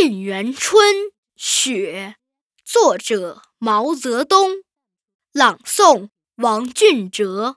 沁园春·雪，作者毛泽东，朗诵王俊哲。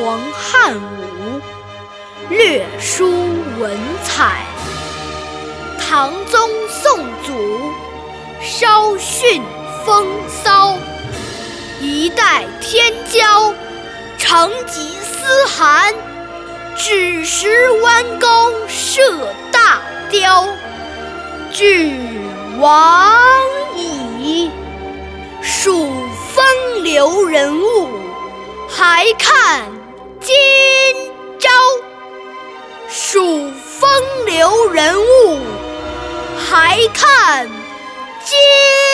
秦皇汉武，略输文采；唐宗宋祖，稍逊风骚。一代天骄，成吉思汗，只识弯弓射大雕。俱往矣，数风流人物。还看今朝，数风流人物，还看今。